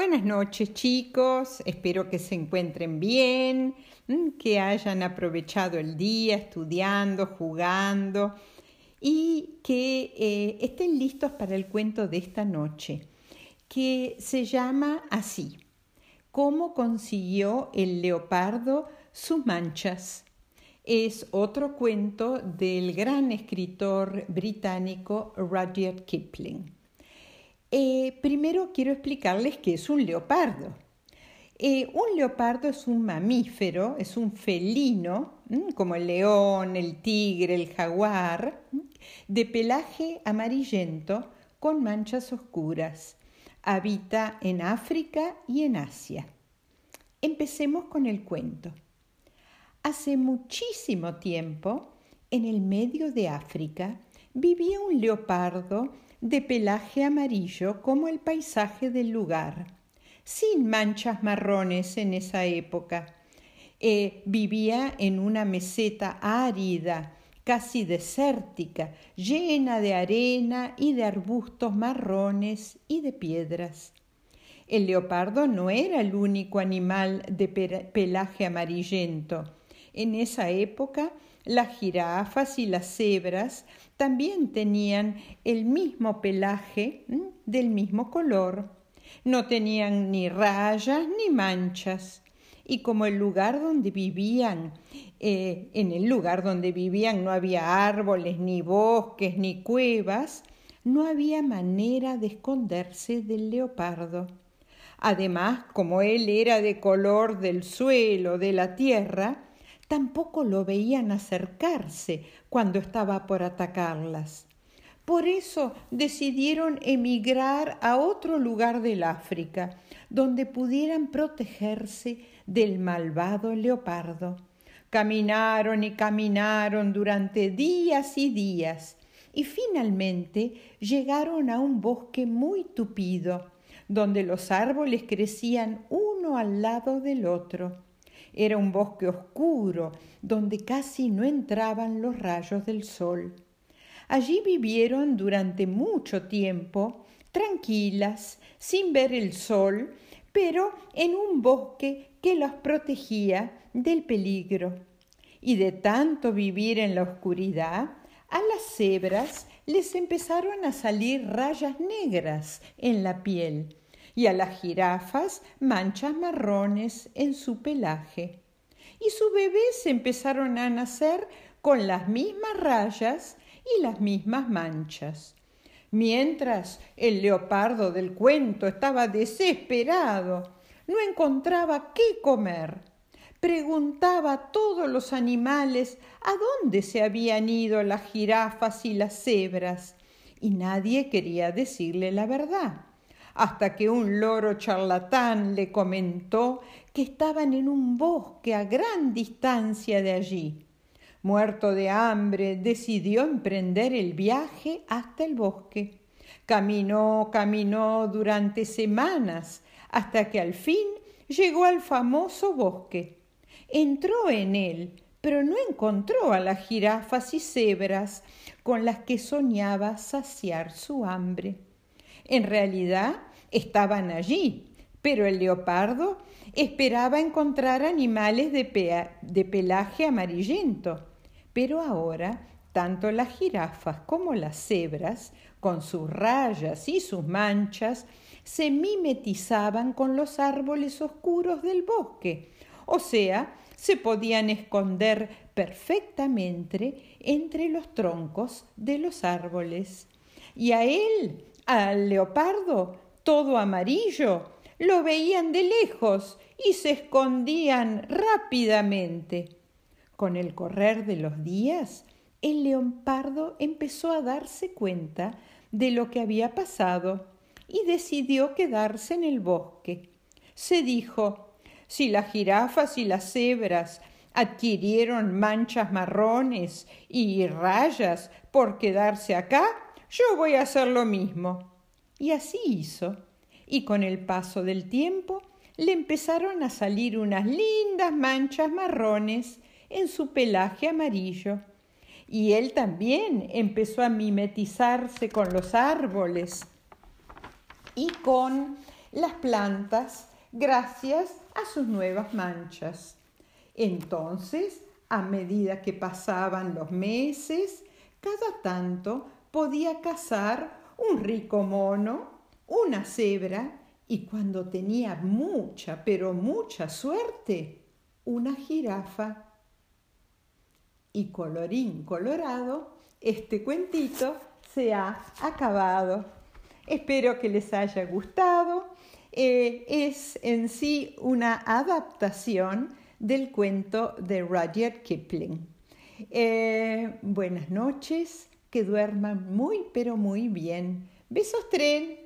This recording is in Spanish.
Buenas noches chicos, espero que se encuentren bien, que hayan aprovechado el día estudiando, jugando y que eh, estén listos para el cuento de esta noche, que se llama así, ¿Cómo consiguió el leopardo sus manchas? Es otro cuento del gran escritor británico Rudyard Kipling. Eh, primero quiero explicarles qué es un leopardo. Eh, un leopardo es un mamífero, es un felino, como el león, el tigre, el jaguar, de pelaje amarillento con manchas oscuras. Habita en África y en Asia. Empecemos con el cuento. Hace muchísimo tiempo, en el medio de África, vivía un leopardo de pelaje amarillo como el paisaje del lugar, sin manchas marrones en esa época. Eh, vivía en una meseta árida, casi desértica, llena de arena y de arbustos marrones y de piedras. El leopardo no era el único animal de pelaje amarillento. En esa época las jirafas y las cebras también tenían el mismo pelaje del mismo color. No tenían ni rayas ni manchas. Y como el lugar donde vivían, eh, en el lugar donde vivían no había árboles, ni bosques, ni cuevas, no había manera de esconderse del leopardo. Además, como él era de color del suelo, de la tierra, tampoco lo veían acercarse cuando estaba por atacarlas. Por eso decidieron emigrar a otro lugar del África, donde pudieran protegerse del malvado leopardo. Caminaron y caminaron durante días y días, y finalmente llegaron a un bosque muy tupido, donde los árboles crecían uno al lado del otro. Era un bosque oscuro donde casi no entraban los rayos del sol. Allí vivieron durante mucho tiempo, tranquilas, sin ver el sol, pero en un bosque que las protegía del peligro. Y de tanto vivir en la oscuridad, a las cebras les empezaron a salir rayas negras en la piel y a las jirafas manchas marrones en su pelaje. Y sus bebés empezaron a nacer con las mismas rayas y las mismas manchas. Mientras el leopardo del cuento estaba desesperado, no encontraba qué comer. Preguntaba a todos los animales a dónde se habían ido las jirafas y las cebras, y nadie quería decirle la verdad hasta que un loro charlatán le comentó que estaban en un bosque a gran distancia de allí. Muerto de hambre, decidió emprender el viaje hasta el bosque. Caminó, caminó durante semanas, hasta que al fin llegó al famoso bosque. Entró en él, pero no encontró a las jirafas y cebras con las que soñaba saciar su hambre. En realidad estaban allí, pero el leopardo esperaba encontrar animales de, pelaje amarillento. Pero ahora, tanto las jirafas como las cebras, con sus rayas y sus manchas, se mimetizaban con los árboles oscuros del bosque, o sea, se podían esconder perfectamente entre los troncos de los árboles. Y a él al leopardo, todo amarillo, lo veían de lejos y se escondían rápidamente. Con el correr de los días, el leopardo empezó a darse cuenta de lo que había pasado y decidió quedarse en el bosque. Se dijo, si las jirafas y las cebras adquirieron manchas marrones y rayas por quedarse acá, yo voy a hacer lo mismo. Y así hizo. Y con el paso del tiempo le empezaron a salir unas lindas manchas marrones en su pelaje amarillo. Y él también empezó a mimetizarse con los árboles y con las plantas gracias a sus nuevas manchas. Entonces, a medida que pasaban los meses, cada tanto podía cazar un rico mono, una cebra y cuando tenía mucha, pero mucha suerte, una jirafa. Y colorín colorado, este cuentito se ha acabado. Espero que les haya gustado. Eh, es en sí una adaptación del cuento de Rudyard Kipling. Eh, buenas noches, que duerman muy pero muy bien. Besos tren.